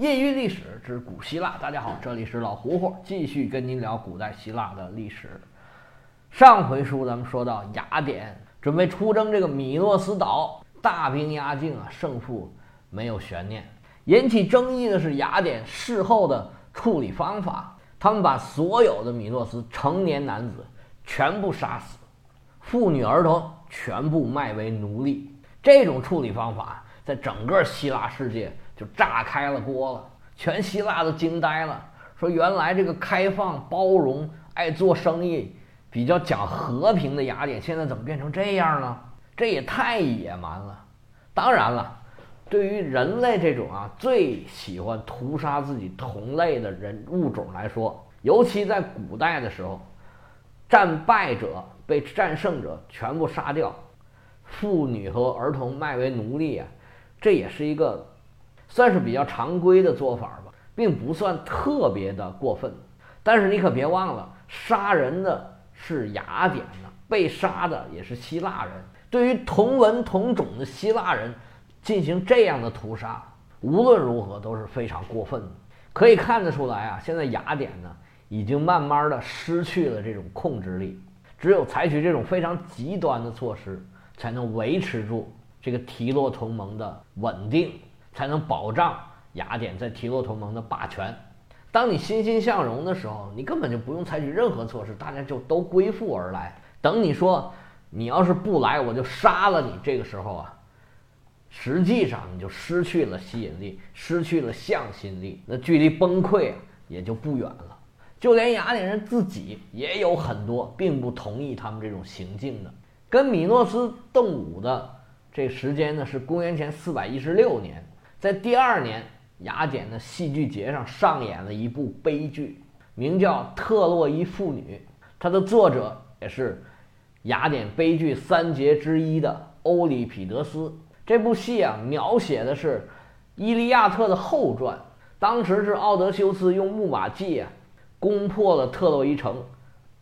业余历史之古希腊，大家好，这里是老胡胡，继续跟您聊古代希腊的历史。上回书咱们说到雅典准备出征这个米诺斯岛，大兵压境啊，胜负没有悬念。引起争议的是雅典事后的处理方法，他们把所有的米诺斯成年男子全部杀死，妇女儿童全部卖为奴隶。这种处理方法在整个希腊世界。就炸开了锅了，全希腊都惊呆了，说原来这个开放、包容、爱做生意、比较讲和平的雅典，现在怎么变成这样了？这也太野蛮了。当然了，对于人类这种啊最喜欢屠杀自己同类的人物种来说，尤其在古代的时候，战败者被战胜者全部杀掉，妇女和儿童卖为奴隶啊，这也是一个。算是比较常规的做法吧，并不算特别的过分。但是你可别忘了，杀人的是雅典的，被杀的也是希腊人。对于同文同种的希腊人进行这样的屠杀，无论如何都是非常过分的。可以看得出来啊，现在雅典呢已经慢慢的失去了这种控制力，只有采取这种非常极端的措施，才能维持住这个提洛同盟的稳定。才能保障雅典在提洛同盟的霸权。当你欣欣向荣的时候，你根本就不用采取任何措施，大家就都归附而来。等你说你要是不来，我就杀了你。这个时候啊，实际上你就失去了吸引力，失去了向心力，那距离崩溃也就不远了。就连雅典人自己也有很多并不同意他们这种行径的。跟米诺斯动武的这时间呢，是公元前四百一十六年。在第二年，雅典的戏剧节上上演了一部悲剧，名叫《特洛伊妇女》。它的作者也是雅典悲剧三杰之一的欧里庇得斯。这部戏啊，描写的是《伊利亚特》的后传。当时是奥德修斯用木马计啊，攻破了特洛伊城。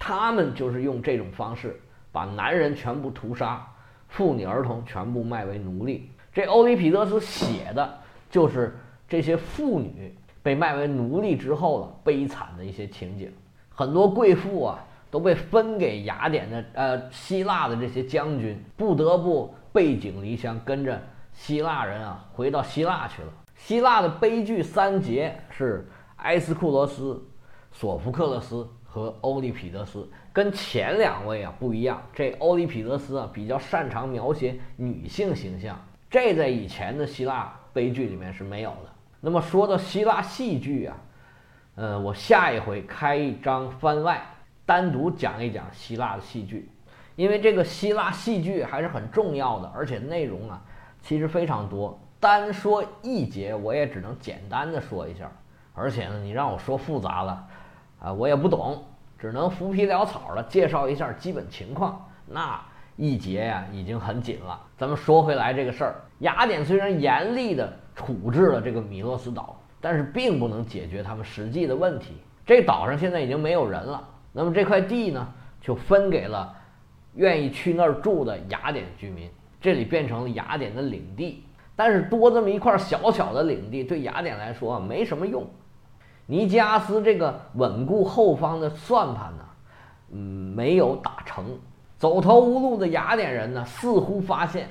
他们就是用这种方式，把男人全部屠杀，妇女儿童全部卖为奴隶。这欧里庇得斯写的。就是这些妇女被卖为奴隶之后的悲惨的一些情景，很多贵妇啊都被分给雅典的呃希腊的这些将军，不得不背井离乡，跟着希腊人啊回到希腊去了。希腊的悲剧三杰是埃斯库罗斯、索福克勒斯和欧利庇得斯，跟前两位啊不一样，这欧利庇得斯啊比较擅长描写女性形象，这在以前的希腊。悲剧里面是没有的。那么说到希腊戏剧啊，呃，我下一回开一张番外，单独讲一讲希腊的戏剧，因为这个希腊戏剧还是很重要的，而且内容啊其实非常多。单说一节，我也只能简单的说一下，而且呢，你让我说复杂了，啊，我也不懂，只能浮皮潦草的介绍一下基本情况。那。一节呀，已经很紧了。咱们说回来这个事儿，雅典虽然严厉地处置了这个米诺斯岛，但是并不能解决他们实际的问题。这岛上现在已经没有人了，那么这块地呢，就分给了愿意去那儿住的雅典居民，这里变成了雅典的领地。但是多这么一块小小的领地，对雅典来说没什么用。尼基阿斯这个稳固后方的算盘呢，嗯，没有打成。走投无路的雅典人呢，似乎发现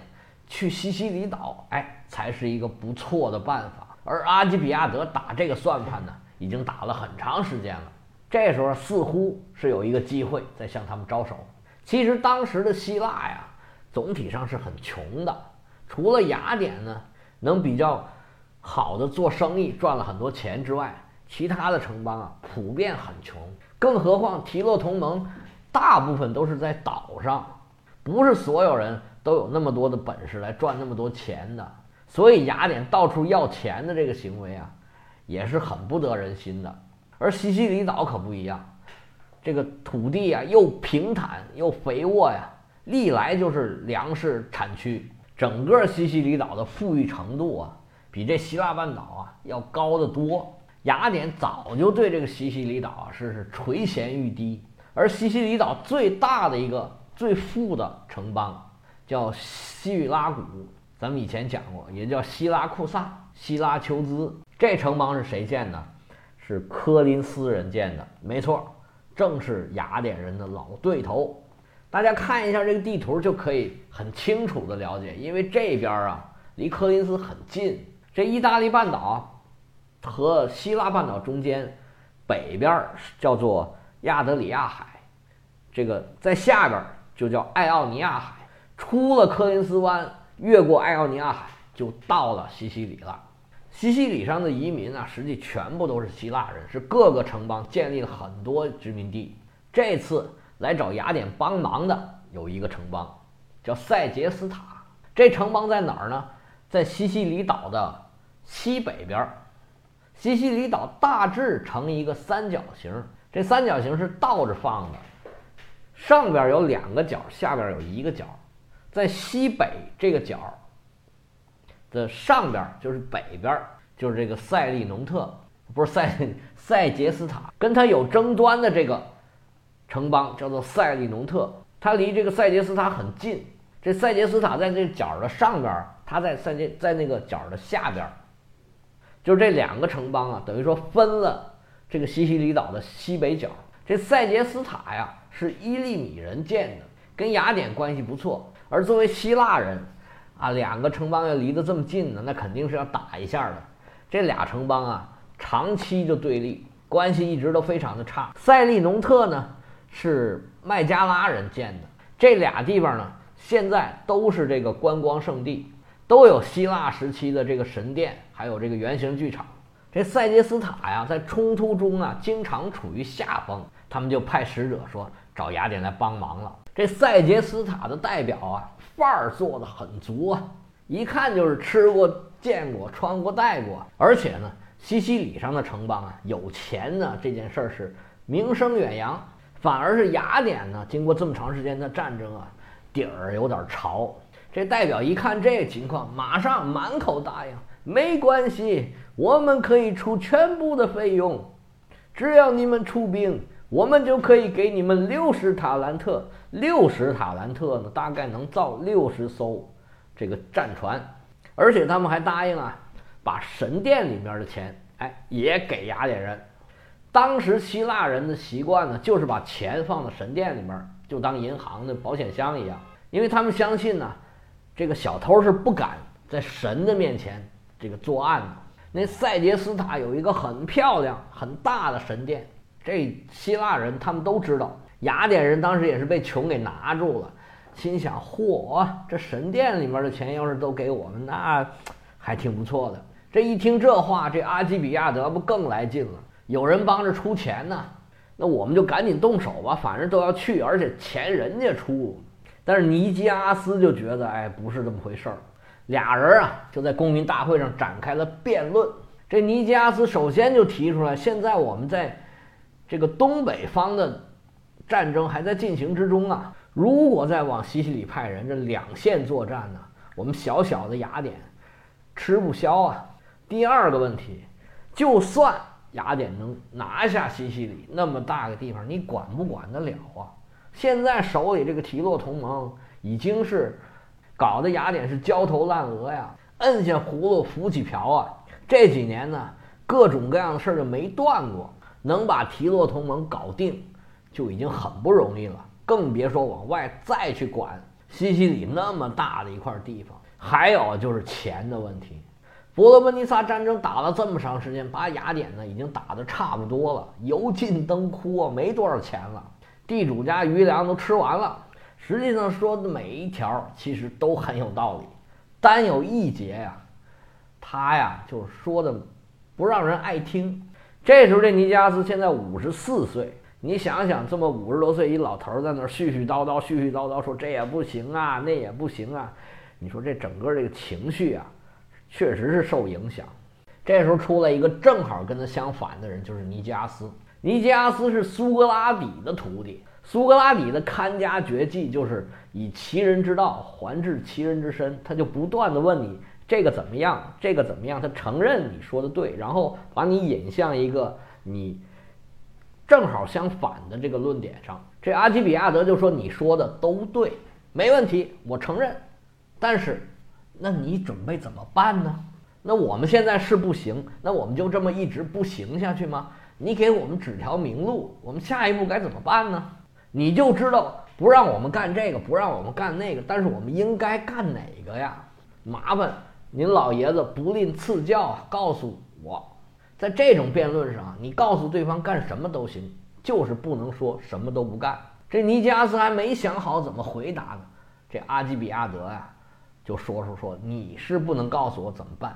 去西西里岛，哎，才是一个不错的办法。而阿基比亚德打这个算盘呢，已经打了很长时间了。这时候似乎是有一个机会在向他们招手。其实当时的希腊呀，总体上是很穷的，除了雅典呢能比较好的做生意赚了很多钱之外，其他的城邦啊普遍很穷。更何况提洛同盟。大部分都是在岛上，不是所有人都有那么多的本事来赚那么多钱的。所以雅典到处要钱的这个行为啊，也是很不得人心的。而西西里岛可不一样，这个土地啊又平坦又肥沃呀，历来就是粮食产区。整个西西里岛的富裕程度啊，比这希腊半岛啊要高得多。雅典早就对这个西西里岛啊是是垂涎欲滴。而西西里岛最大的一个、最富的城邦叫西拉古，咱们以前讲过，也叫希拉库萨、希拉丘兹。这城邦是谁建的？是柯林斯人建的，没错，正是雅典人的老对头。大家看一下这个地图就可以很清楚的了解，因为这边啊离柯林斯很近，这意大利半岛和希腊半岛中间北边叫做亚得里亚海，这个在下边就叫爱奥尼亚海。出了柯林斯湾，越过爱奥尼亚海，就到了西西里了。西西里上的移民啊，实际全部都是希腊人，是各个城邦建立了很多殖民地。这次来找雅典帮忙的有一个城邦，叫塞杰斯塔。这城邦在哪儿呢？在西西里岛的西北边。西西里岛大致呈一个三角形，这三角形是倒着放的，上边有两个角，下边有一个角。在西北这个角的上边就是北边，就是这个塞利农特，不是塞塞杰斯塔，跟他有争端的这个城邦叫做塞利农特，它离这个塞杰斯塔很近。这塞杰斯塔在这角的上边，它在塞杰在那个角的下边，就这两个城邦啊，等于说分了这个西西里岛的西北角。这塞杰斯塔呀，是伊利米人建的，跟雅典关系不错。而作为希腊人，啊，两个城邦要离得这么近呢，那肯定是要打一下的。这俩城邦啊，长期就对立，关系一直都非常的差。塞利农特呢是麦加拉人建的，这俩地方呢现在都是这个观光圣地，都有希腊时期的这个神殿，还有这个圆形剧场。这塞杰斯塔呀，在冲突中啊，经常处于下风，他们就派使者说找雅典来帮忙了。这塞杰斯塔的代表啊，范儿做的很足啊，一看就是吃过、见过、穿过、戴过。而且呢，西西里上的城邦啊，有钱呢，这件事儿是名声远扬。反而是雅典呢，经过这么长时间的战争啊，底儿有点潮。这代表一看这情况，马上满口答应，没关系，我们可以出全部的费用，只要你们出兵。我们就可以给你们六十塔兰特，六十塔兰特呢，大概能造六十艘这个战船，而且他们还答应啊，把神殿里面的钱，哎，也给雅典人。当时希腊人的习惯呢，就是把钱放在神殿里面，就当银行的保险箱一样，因为他们相信呢，这个小偷是不敢在神的面前这个作案的。那塞杰斯塔有一个很漂亮、很大的神殿。这希腊人他们都知道，雅典人当时也是被穷给拿住了，心想：嚯，这神殿里面的钱要是都给我们，那还挺不错的。这一听这话，这阿基比亚德不更来劲了？有人帮着出钱呢，那我们就赶紧动手吧，反正都要去，而且钱人家出。但是尼基阿斯就觉得，哎，不是这么回事儿。俩人啊，就在公民大会上展开了辩论。这尼基阿斯首先就提出来，现在我们在。这个东北方的战争还在进行之中啊！如果再往西西里派人，这两线作战呢，我们小小的雅典吃不消啊。第二个问题，就算雅典能拿下西西里那么大个地方，你管不管得了啊？现在手里这个提洛同盟已经是搞得雅典是焦头烂额呀，摁下葫芦浮起瓢啊！这几年呢，各种各样的事儿就没断过。能把提洛同盟搞定，就已经很不容易了，更别说往外再去管西西里那么大的一块地方。还有就是钱的问题，伯罗奔尼撒战争打了这么长时间，把雅典呢已经打得差不多了，油尽灯枯啊，没多少钱了，地主家余粮都吃完了。实际上说的每一条其实都很有道理，单有一节呀，他呀就是说的不让人爱听。这时候，这尼加斯现在五十四岁，你想想，这么五十多岁一老头在那絮絮叨叨、絮絮叨叨说这也不行啊，那也不行啊，你说这整个这个情绪啊，确实是受影响。这时候出来一个正好跟他相反的人，就是尼加斯。尼加斯是苏格拉底的徒弟，苏格拉底的看家绝技就是以其人之道还治其人之身，他就不断的问你。这个怎么样？这个怎么样？他承认你说的对，然后把你引向一个你正好相反的这个论点上。这阿基比亚德就说：“你说的都对，没问题，我承认。但是，那你准备怎么办呢？那我们现在是不行，那我们就这么一直不行下去吗？你给我们指条明路，我们下一步该怎么办呢？你就知道不让我们干这个，不让我们干那个，但是我们应该干哪个呀？麻烦您老爷子不吝赐教啊，告诉我，在这种辩论上，你告诉对方干什么都行，就是不能说什么都不干。这尼加斯还没想好怎么回答呢，这阿基比亚德呀，就说说说你是不能告诉我怎么办，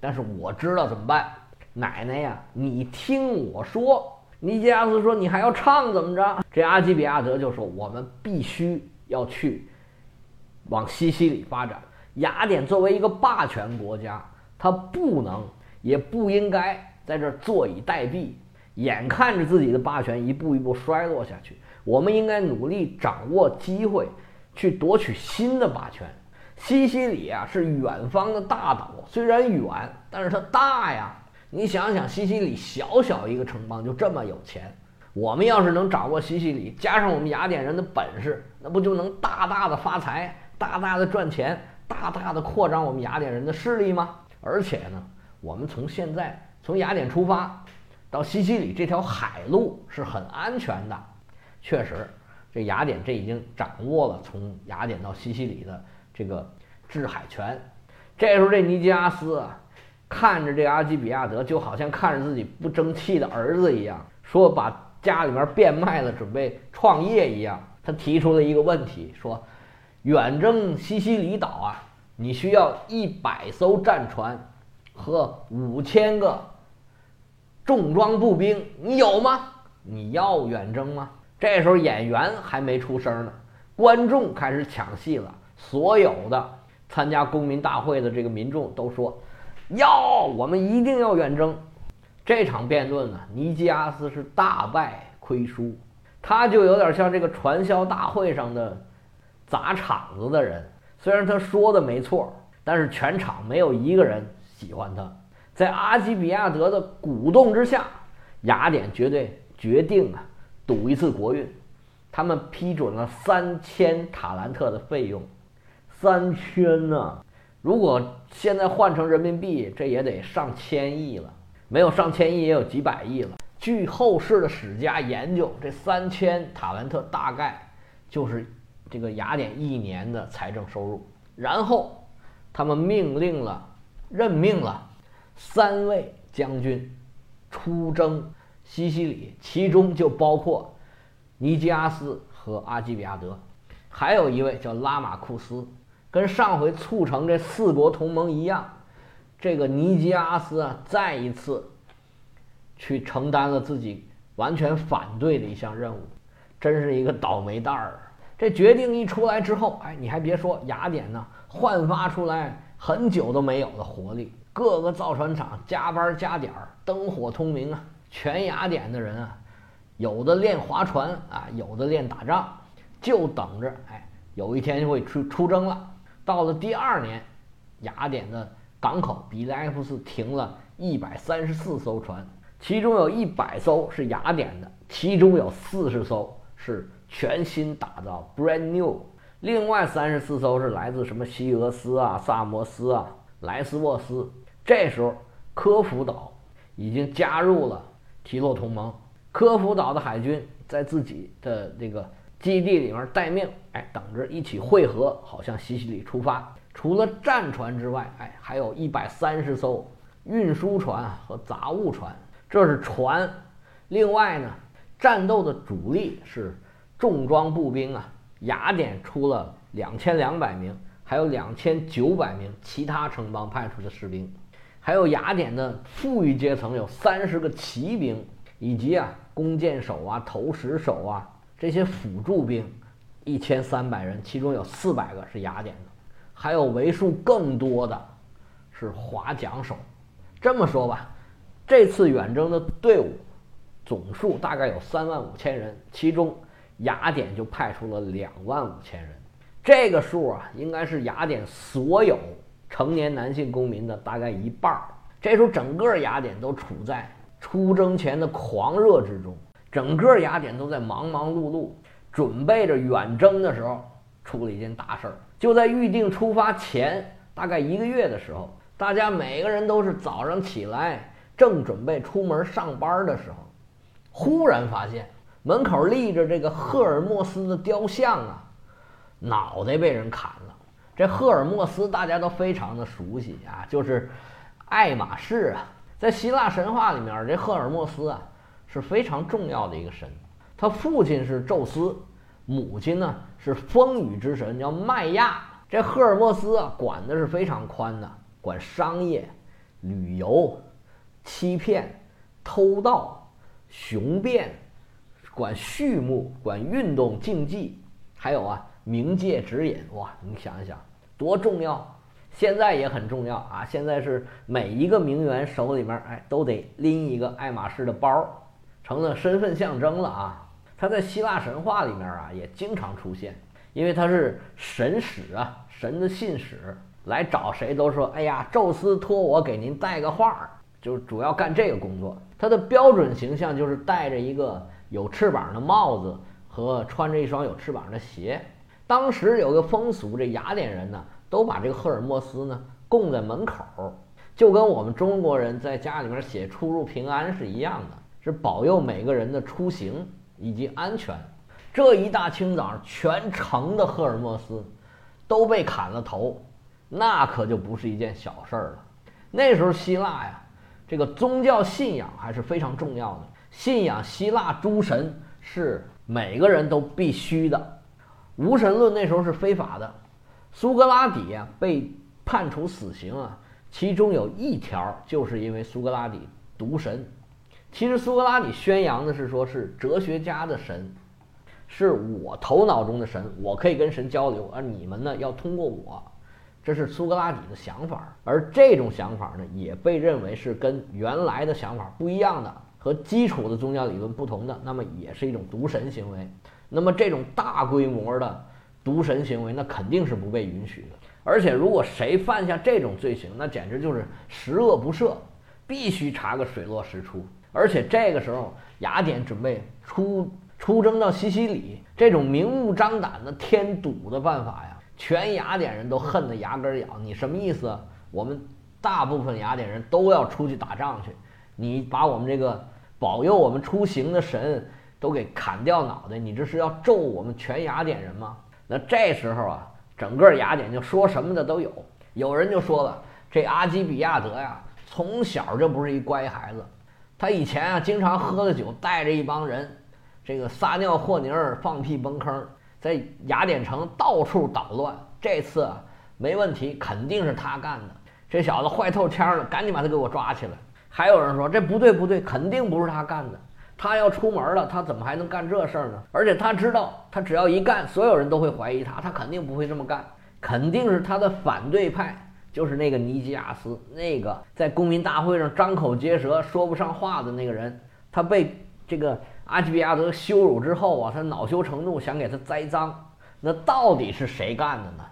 但是我知道怎么办。奶奶呀，你听我说。尼基亚斯说：“你还要唱怎么着？”这阿基比亚德就说：“我们必须要去往西西里发展。雅典作为一个霸权国家，它不能也不应该在这儿坐以待毙，眼看着自己的霸权一步一步衰落下去。我们应该努力掌握机会，去夺取新的霸权。西西里啊，是远方的大岛，虽然远，但是它大呀。”你想想，西西里小小一个城邦就这么有钱，我们要是能掌握西西里，加上我们雅典人的本事，那不就能大大的发财，大大的赚钱，大大的扩张我们雅典人的势力吗？而且呢，我们从现在从雅典出发到西西里这条海路是很安全的。确实，这雅典这已经掌握了从雅典到西西里的这个制海权。这时候，这尼基阿斯啊。看着这阿基比亚德，就好像看着自己不争气的儿子一样，说把家里面变卖了，准备创业一样。他提出了一个问题，说：远征西西里岛啊，你需要一百艘战船和五千个重装步兵，你有吗？你要远征吗？这时候演员还没出声呢，观众开始抢戏了。所有的参加公民大会的这个民众都说。要我们一定要远征，这场辩论呢，尼基阿斯是大败亏输，他就有点像这个传销大会上的砸场子的人。虽然他说的没错，但是全场没有一个人喜欢他。在阿基比亚德的鼓动之下，雅典绝对决定啊赌一次国运，他们批准了三千塔兰特的费用，三千呢。如果现在换成人民币，这也得上千亿了。没有上千亿，也有几百亿了。据后世的史家研究，这三千塔兰特大概就是这个雅典一年的财政收入。然后，他们命令了、任命了三位将军出征西西里，其中就包括尼基阿斯和阿基比亚德，还有一位叫拉马库斯。跟上回促成这四国同盟一样，这个尼基阿斯啊，再一次去承担了自己完全反对的一项任务，真是一个倒霉蛋儿。这决定一出来之后，哎，你还别说，雅典呢焕发出来很久都没有的活力，各个造船厂加班加点儿，灯火通明啊。全雅典的人啊，有的练划船啊，有的练打仗，就等着哎，有一天就会出出征了。到了第二年，雅典的港口比莱埃夫斯停了一百三十四艘船，其中有一百艘是雅典的，其中有四十艘是全新打造 （brand new），另外三十四艘是来自什么西俄斯啊、萨摩斯啊、莱斯沃斯。这时候，科孚岛已经加入了提洛同盟，科孚岛的海军在自己的这个。基地里面待命，哎，等着一起汇合，好向西西里出发。除了战船之外，哎，还有一百三十艘运输船和杂物船，这是船。另外呢，战斗的主力是重装步兵啊。雅典出了两千两百名，还有两千九百名其他城邦派出的士兵，还有雅典的富裕阶层有三十个骑兵，以及啊弓箭手啊、投石手啊。这些辅助兵一千三百人，其中有四百个是雅典的，还有为数更多的是划桨手。这么说吧，这次远征的队伍总数大概有三万五千人，其中雅典就派出了两万五千人。这个数啊，应该是雅典所有成年男性公民的大概一半儿。这时候，整个雅典都处在出征前的狂热之中。整个雅典都在忙忙碌碌，准备着远征的时候，出了一件大事儿。就在预定出发前大概一个月的时候，大家每个人都是早上起来，正准备出门上班的时候，忽然发现门口立着这个赫尔墨斯的雕像啊，脑袋被人砍了。这赫尔墨斯大家都非常的熟悉啊，就是爱马仕啊。在希腊神话里面，这赫尔墨斯啊是非常重要的一个神。他父亲是宙斯，母亲呢是风雨之神，叫麦亚。这赫尔墨斯啊，管的是非常宽的，管商业、旅游、欺骗、偷盗、雄辩，管畜牧、管运动竞技，还有啊冥界指引。哇，你想一想，多重要！现在也很重要啊！现在是每一个名媛手里面，哎，都得拎一个爱马仕的包，成了身份象征了啊！他在希腊神话里面啊，也经常出现，因为他是神使啊，神的信使，来找谁都说：“哎呀，宙斯托我给您带个话儿。”就是主要干这个工作。他的标准形象就是戴着一个有翅膀的帽子和穿着一双有翅膀的鞋。当时有个风俗，这雅典人呢。都把这个赫尔墨斯呢供在门口，就跟我们中国人在家里面写“出入平安”是一样的，是保佑每个人的出行以及安全。这一大清早，全城的赫尔墨斯都被砍了头，那可就不是一件小事儿了。那时候希腊呀，这个宗教信仰还是非常重要的，信仰希腊诸神是每个人都必须的，无神论那时候是非法的。苏格拉底啊被判处死刑啊，其中有一条就是因为苏格拉底独神。其实苏格拉底宣扬的是说是哲学家的神，是我头脑中的神，我可以跟神交流，而你们呢要通过我，这是苏格拉底的想法。而这种想法呢，也被认为是跟原来的想法不一样的，和基础的宗教理论不同的，那么也是一种独神行为。那么这种大规模的。毒神行为那肯定是不被允许的，而且如果谁犯下这种罪行，那简直就是十恶不赦，必须查个水落石出。而且这个时候，雅典准备出出征到西西里，这种明目张胆的添堵的办法呀，全雅典人都恨得牙根痒。你什么意思？我们大部分雅典人都要出去打仗去，你把我们这个保佑我们出行的神都给砍掉脑袋，你这是要咒我们全雅典人吗？那这时候啊，整个雅典就说什么的都有。有人就说了，这阿基比亚德呀，从小就不是一乖孩子。他以前啊，经常喝了酒，带着一帮人，这个撒尿和泥儿、放屁崩坑，在雅典城到处捣乱。这次啊，没问题，肯定是他干的。这小子坏透腔了，赶紧把他给我抓起来。还有人说，这不对不对，肯定不是他干的。他要出门了，他怎么还能干这事儿呢？而且他知道，他只要一干，所有人都会怀疑他，他肯定不会这么干，肯定是他的反对派，就是那个尼基亚斯，那个在公民大会上张口结舌说不上话的那个人。他被这个阿基比亚德羞辱之后啊，他恼羞成怒，想给他栽赃。那到底是谁干的呢？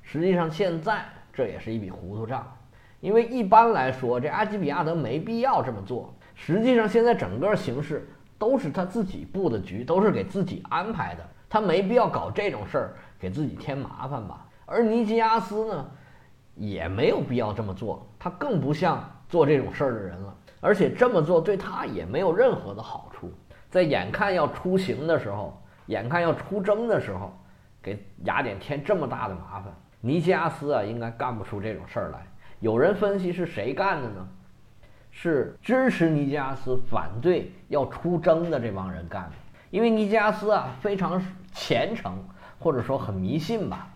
实际上，现在这也是一笔糊涂账，因为一般来说，这阿基比亚德没必要这么做。实际上，现在整个形势。都是他自己布的局，都是给自己安排的，他没必要搞这种事儿给自己添麻烦吧。而尼基亚斯呢，也没有必要这么做，他更不像做这种事儿的人了。而且这么做对他也没有任何的好处。在眼看要出行的时候，眼看要出征的时候，给雅典添这么大的麻烦，尼基亚斯啊，应该干不出这种事儿来。有人分析是谁干的呢？是支持尼基亚斯反对要出征的这帮人干的，因为尼基亚斯啊非常虔诚，或者说很迷信吧。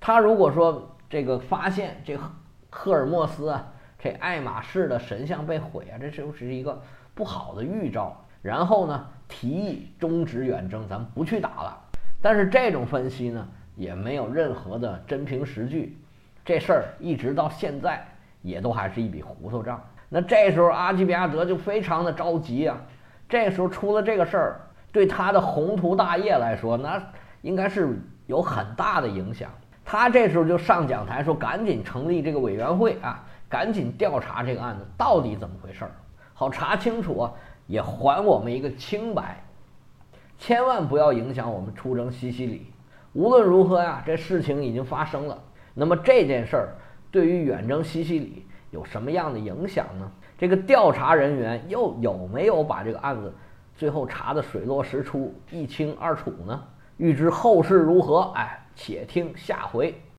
他如果说这个发现这赫尔墨斯啊这爱马仕的神像被毁啊，这就是一个不好的预兆。然后呢，提议终止远征，咱们不去打了。但是这种分析呢，也没有任何的真凭实据。这事儿一直到现在也都还是一笔糊涂账。那这时候阿基比亚德就非常的着急啊，这时候出了这个事儿，对他的宏图大业来说，那应该是有很大的影响。他这时候就上讲台说：“赶紧成立这个委员会啊，赶紧调查这个案子到底怎么回事儿，好查清楚啊，也还我们一个清白，千万不要影响我们出征西西里。无论如何呀，这事情已经发生了，那么这件事儿对于远征西西里。”有什么样的影响呢？这个调查人员又有没有把这个案子最后查得水落石出、一清二楚呢？欲知后事如何，哎，且听下回。